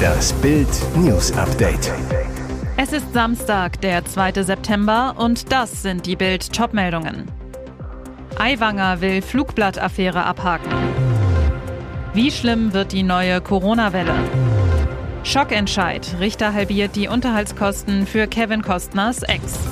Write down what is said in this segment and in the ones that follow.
Das Bild News Update. Es ist Samstag, der 2. September und das sind die Bild Topmeldungen. Aiwanger will Flugblattaffäre abhaken. Wie schlimm wird die neue Corona-Welle? Schockentscheid. Richter halbiert die Unterhaltskosten für Kevin Kostners Ex.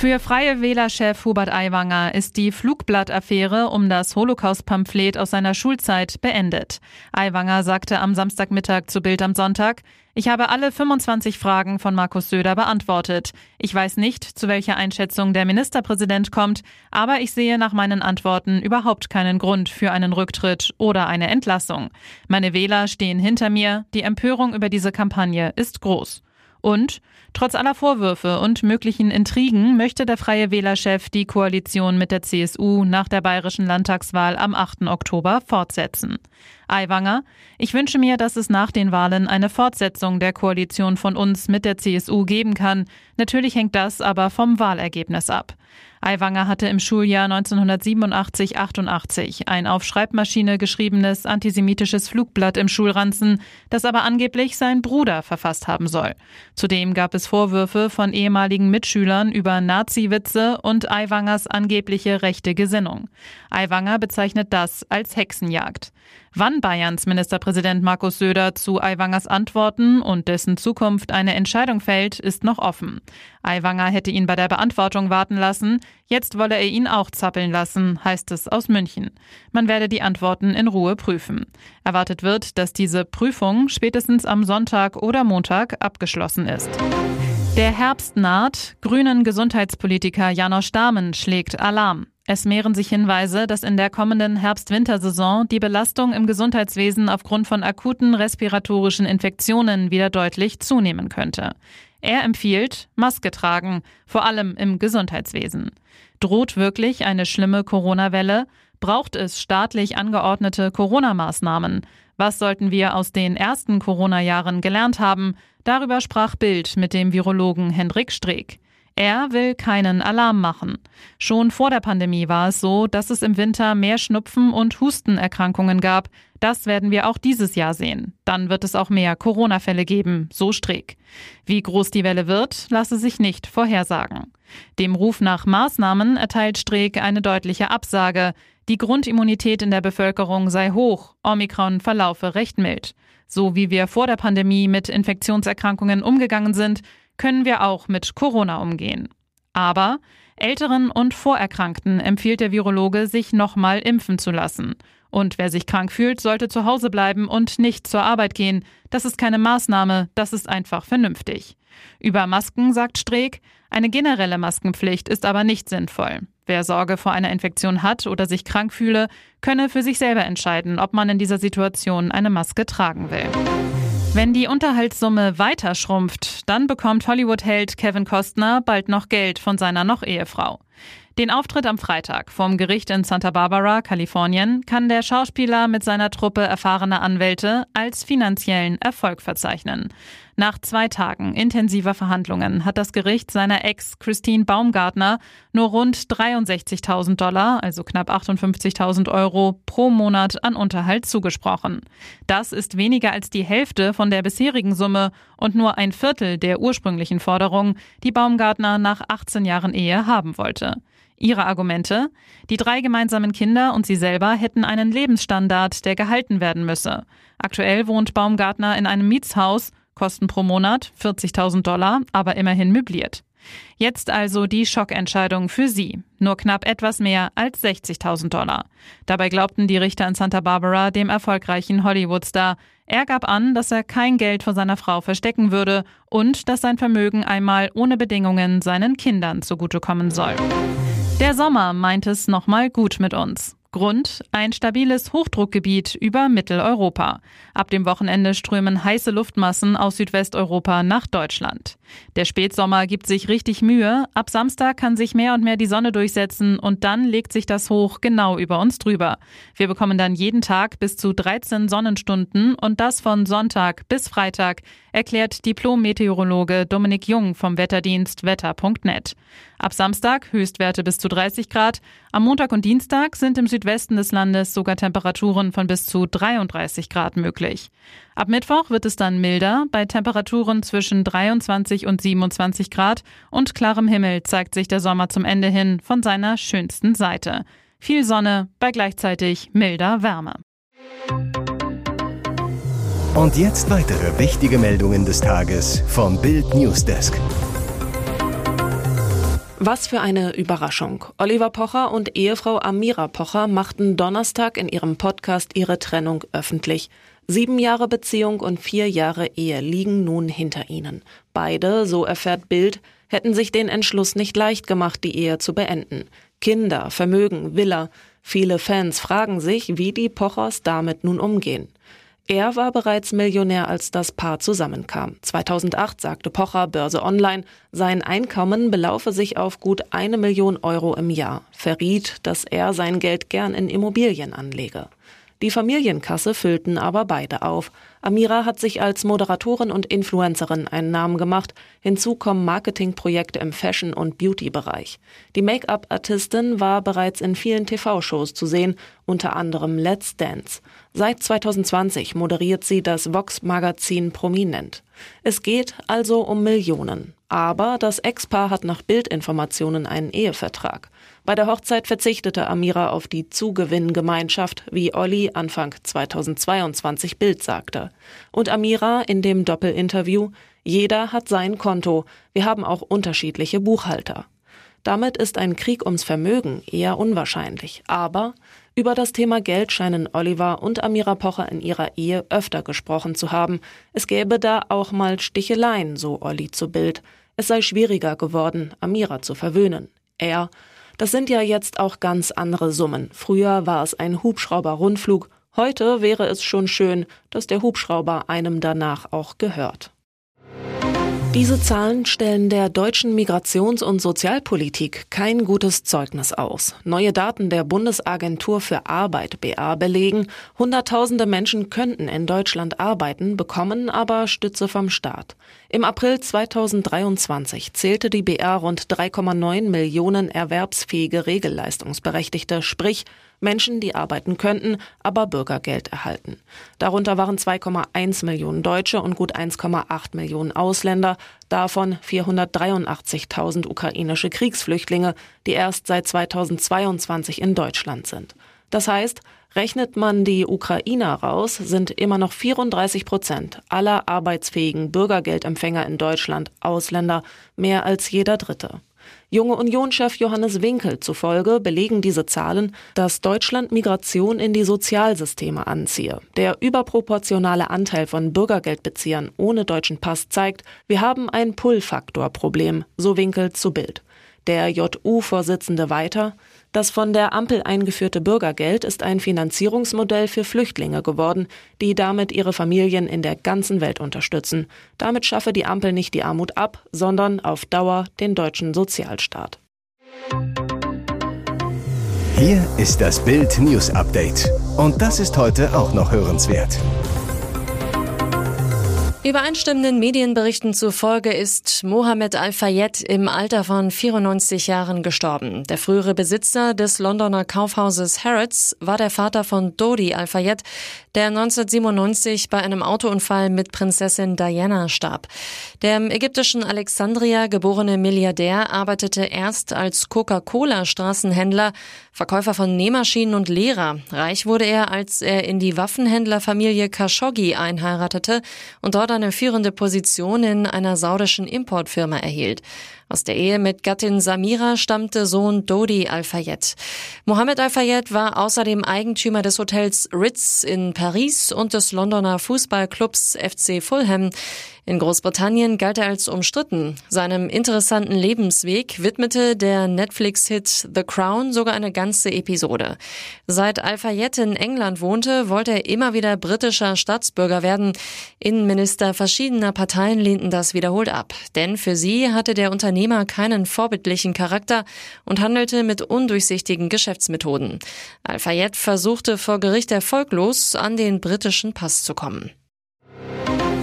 Für Freie Wählerchef Hubert Aiwanger ist die Flugblattaffäre um das Holocaust-Pamphlet aus seiner Schulzeit beendet. Aiwanger sagte am Samstagmittag zu Bild am Sonntag, ich habe alle 25 Fragen von Markus Söder beantwortet. Ich weiß nicht, zu welcher Einschätzung der Ministerpräsident kommt, aber ich sehe nach meinen Antworten überhaupt keinen Grund für einen Rücktritt oder eine Entlassung. Meine Wähler stehen hinter mir, die Empörung über diese Kampagne ist groß. Und trotz aller Vorwürfe und möglichen Intrigen möchte der Freie Wählerchef die Koalition mit der CSU nach der bayerischen Landtagswahl am 8. Oktober fortsetzen. Aiwanger, ich wünsche mir, dass es nach den Wahlen eine Fortsetzung der Koalition von uns mit der CSU geben kann. Natürlich hängt das aber vom Wahlergebnis ab. Aiwanger hatte im Schuljahr 1987-88 ein auf Schreibmaschine geschriebenes antisemitisches Flugblatt im Schulranzen, das aber angeblich sein Bruder verfasst haben soll. Zudem gab es Vorwürfe von ehemaligen Mitschülern über Nazi-Witze und Aiwangers angebliche rechte Gesinnung. Aiwanger bezeichnet das als Hexenjagd. Wann Bayerns Ministerpräsident Markus Söder zu Aiwangers Antworten und dessen Zukunft eine Entscheidung fällt, ist noch offen. Aiwanger hätte ihn bei der Beantwortung warten lassen, jetzt wolle er ihn auch zappeln lassen, heißt es aus München. Man werde die Antworten in Ruhe prüfen. Erwartet wird, dass diese Prüfung spätestens am Sonntag oder Montag abgeschlossen ist. Der Herbst naht, grünen Gesundheitspolitiker Janosch Dahmen schlägt Alarm. Es mehren sich Hinweise, dass in der kommenden Herbst-Wintersaison die Belastung im Gesundheitswesen aufgrund von akuten respiratorischen Infektionen wieder deutlich zunehmen könnte. Er empfiehlt Maske tragen, vor allem im Gesundheitswesen. Droht wirklich eine schlimme Corona-Welle? Braucht es staatlich angeordnete Corona-Maßnahmen? Was sollten wir aus den ersten Corona-Jahren gelernt haben? Darüber sprach Bild mit dem Virologen Hendrik Streeck. Er will keinen Alarm machen. Schon vor der Pandemie war es so, dass es im Winter mehr Schnupfen und Hustenerkrankungen gab. Das werden wir auch dieses Jahr sehen. Dann wird es auch mehr Corona-Fälle geben, so Streeck. Wie groß die Welle wird, lasse sich nicht vorhersagen. Dem Ruf nach Maßnahmen erteilt Streeck eine deutliche Absage. Die Grundimmunität in der Bevölkerung sei hoch, Omikron verlaufe recht mild. So wie wir vor der Pandemie mit Infektionserkrankungen umgegangen sind, können wir auch mit Corona umgehen. Aber Älteren und Vorerkrankten empfiehlt der Virologe, sich nochmal impfen zu lassen. Und wer sich krank fühlt, sollte zu Hause bleiben und nicht zur Arbeit gehen. Das ist keine Maßnahme, das ist einfach vernünftig. Über Masken sagt Streeck, eine generelle Maskenpflicht ist aber nicht sinnvoll. Wer Sorge vor einer Infektion hat oder sich krank fühle, könne für sich selber entscheiden, ob man in dieser Situation eine Maske tragen will. Wenn die Unterhaltssumme weiter schrumpft, dann bekommt Hollywood-Held Kevin Costner bald noch Geld von seiner Noch-Ehefrau. Den Auftritt am Freitag vom Gericht in Santa Barbara, Kalifornien, kann der Schauspieler mit seiner Truppe erfahrener Anwälte als finanziellen Erfolg verzeichnen. Nach zwei Tagen intensiver Verhandlungen hat das Gericht seiner Ex Christine Baumgartner nur rund 63.000 Dollar, also knapp 58.000 Euro pro Monat an Unterhalt zugesprochen. Das ist weniger als die Hälfte von der bisherigen Summe und nur ein Viertel der ursprünglichen Forderung, die Baumgartner nach 18 Jahren Ehe haben wollte. Ihre Argumente? Die drei gemeinsamen Kinder und sie selber hätten einen Lebensstandard, der gehalten werden müsse. Aktuell wohnt Baumgartner in einem Mietshaus, Kosten pro Monat 40.000 Dollar, aber immerhin möbliert. Jetzt also die Schockentscheidung für sie. Nur knapp etwas mehr als 60.000 Dollar. Dabei glaubten die Richter in Santa Barbara dem erfolgreichen Hollywood-Star. Er gab an, dass er kein Geld von seiner Frau verstecken würde und dass sein Vermögen einmal ohne Bedingungen seinen Kindern zugutekommen soll. Der Sommer meint es nochmal gut mit uns. Grund ein stabiles Hochdruckgebiet über Mitteleuropa. Ab dem Wochenende strömen heiße Luftmassen aus Südwesteuropa nach Deutschland. Der Spätsommer gibt sich richtig Mühe. Ab Samstag kann sich mehr und mehr die Sonne durchsetzen und dann legt sich das Hoch genau über uns drüber. Wir bekommen dann jeden Tag bis zu 13 Sonnenstunden und das von Sonntag bis Freitag, erklärt Diplom-Meteorologe Dominik Jung vom Wetterdienst wetter.net. Ab Samstag Höchstwerte bis zu 30 Grad. Am Montag und Dienstag sind im Südwesten des Landes sogar Temperaturen von bis zu 33 Grad möglich. Ab Mittwoch wird es dann milder, bei Temperaturen zwischen 23 und 27 Grad und klarem Himmel zeigt sich der Sommer zum Ende hin von seiner schönsten Seite. Viel Sonne bei gleichzeitig milder Wärme. Und jetzt weitere wichtige Meldungen des Tages vom Bild Newsdesk. Was für eine Überraschung. Oliver Pocher und Ehefrau Amira Pocher machten Donnerstag in ihrem Podcast ihre Trennung öffentlich. Sieben Jahre Beziehung und vier Jahre Ehe liegen nun hinter ihnen. Beide, so erfährt Bild, hätten sich den Entschluss nicht leicht gemacht, die Ehe zu beenden. Kinder, Vermögen, Villa. Viele Fans fragen sich, wie die Pochers damit nun umgehen. Er war bereits Millionär, als das Paar zusammenkam. 2008 sagte Pocher Börse Online, sein Einkommen belaufe sich auf gut eine Million Euro im Jahr, verriet, dass er sein Geld gern in Immobilien anlege. Die Familienkasse füllten aber beide auf. Amira hat sich als Moderatorin und Influencerin einen Namen gemacht. Hinzu kommen Marketingprojekte im Fashion- und Beauty-Bereich. Die Make-up-Artistin war bereits in vielen TV-Shows zu sehen, unter anderem Let's Dance. Seit 2020 moderiert sie das Vox-Magazin Prominent. Es geht also um Millionen. Aber das Ex-Paar hat nach Bildinformationen einen Ehevertrag. Bei der Hochzeit verzichtete Amira auf die Zugewinngemeinschaft, wie Olli Anfang 2022 Bild sagte. Und Amira in dem Doppelinterview, jeder hat sein Konto, wir haben auch unterschiedliche Buchhalter. Damit ist ein Krieg ums Vermögen eher unwahrscheinlich. Aber über das Thema Geld scheinen Oliver und Amira Pocher in ihrer Ehe öfter gesprochen zu haben. Es gäbe da auch mal Sticheleien, so Olli zu Bild. Es sei schwieriger geworden, Amira zu verwöhnen. Er, das sind ja jetzt auch ganz andere Summen. Früher war es ein Hubschrauber-Rundflug. Heute wäre es schon schön, dass der Hubschrauber einem danach auch gehört. Diese Zahlen stellen der deutschen Migrations- und Sozialpolitik kein gutes Zeugnis aus. Neue Daten der Bundesagentur für Arbeit BA belegen, Hunderttausende Menschen könnten in Deutschland arbeiten, bekommen aber Stütze vom Staat. Im April 2023 zählte die BA rund 3,9 Millionen erwerbsfähige Regelleistungsberechtigte, sprich Menschen, die arbeiten könnten, aber Bürgergeld erhalten. Darunter waren 2,1 Millionen Deutsche und gut 1,8 Millionen Ausländer, davon 483.000 ukrainische Kriegsflüchtlinge, die erst seit 2022 in Deutschland sind. Das heißt, rechnet man die Ukrainer raus, sind immer noch 34 Prozent aller arbeitsfähigen Bürgergeldempfänger in Deutschland Ausländer, mehr als jeder Dritte. Junge Union-Chef Johannes Winkel zufolge belegen diese Zahlen, dass Deutschland Migration in die Sozialsysteme anziehe. Der überproportionale Anteil von Bürgergeldbeziehern ohne deutschen Pass zeigt, wir haben ein Pull-Faktor-Problem, so Winkel zu Bild. Der JU-Vorsitzende weiter, das von der Ampel eingeführte Bürgergeld ist ein Finanzierungsmodell für Flüchtlinge geworden, die damit ihre Familien in der ganzen Welt unterstützen. Damit schaffe die Ampel nicht die Armut ab, sondern auf Dauer den deutschen Sozialstaat. Hier ist das Bild News Update. Und das ist heute auch noch hörenswert. Übereinstimmenden Medienberichten zufolge ist Mohammed Al-Fayed im Alter von 94 Jahren gestorben. Der frühere Besitzer des Londoner Kaufhauses Harrods war der Vater von Dodi Al-Fayed, der 1997 bei einem Autounfall mit Prinzessin Diana starb. Der im ägyptischen Alexandria geborene Milliardär arbeitete erst als Coca-Cola-Straßenhändler, Verkäufer von Nähmaschinen und Lehrer. Reich wurde er, als er in die Waffenhändlerfamilie Khashoggi einheiratete und dort eine führende Position in einer saudischen Importfirma erhielt. Aus der Ehe mit Gattin Samira stammte Sohn Dodi Al-Fayed. Mohammed Al-Fayed war außerdem Eigentümer des Hotels Ritz in Paris und des Londoner Fußballclubs FC Fulham. In Großbritannien galt er als umstritten. Seinem interessanten Lebensweg widmete der Netflix-Hit The Crown sogar eine ganze Episode. Seit Al-Fayed in England wohnte, wollte er immer wieder britischer Staatsbürger werden. Innenminister verschiedener Parteien lehnten das wiederholt ab. Denn für sie hatte der Unternehmer keinen vorbildlichen Charakter und handelte mit undurchsichtigen Geschäftsmethoden. Al-Fayed versuchte vor Gericht erfolglos an den britischen Pass zu kommen.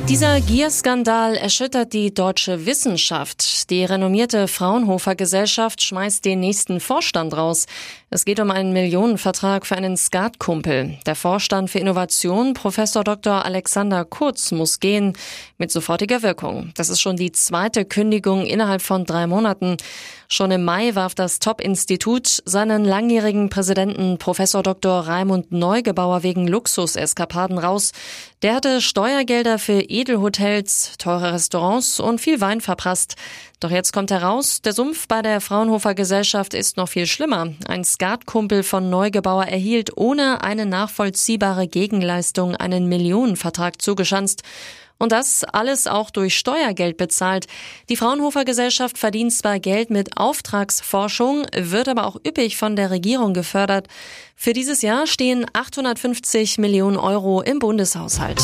Dieser Gierskandal erschüttert die deutsche Wissenschaft. Die renommierte Fraunhofer Gesellschaft schmeißt den nächsten Vorstand raus. Es geht um einen Millionenvertrag für einen Skatkumpel. Der Vorstand für Innovation, Professor Dr. Alexander Kurz, muss gehen mit sofortiger Wirkung. Das ist schon die zweite Kündigung innerhalb von drei Monaten. Schon im Mai warf das Top-Institut seinen langjährigen Präsidenten Professor Dr. Raimund Neugebauer wegen Luxuseskapaden raus. Der hatte Steuergelder für Edelhotels, teure Restaurants und viel Wein verprasst. Doch jetzt kommt heraus, der Sumpf bei der Fraunhofer Gesellschaft ist noch viel schlimmer. Ein Skatkumpel von Neugebauer erhielt ohne eine nachvollziehbare Gegenleistung einen Millionenvertrag zugeschanzt. Und das alles auch durch Steuergeld bezahlt. Die Fraunhofer Gesellschaft verdient zwar Geld mit Auftragsforschung, wird aber auch üppig von der Regierung gefördert. Für dieses Jahr stehen 850 Millionen Euro im Bundeshaushalt.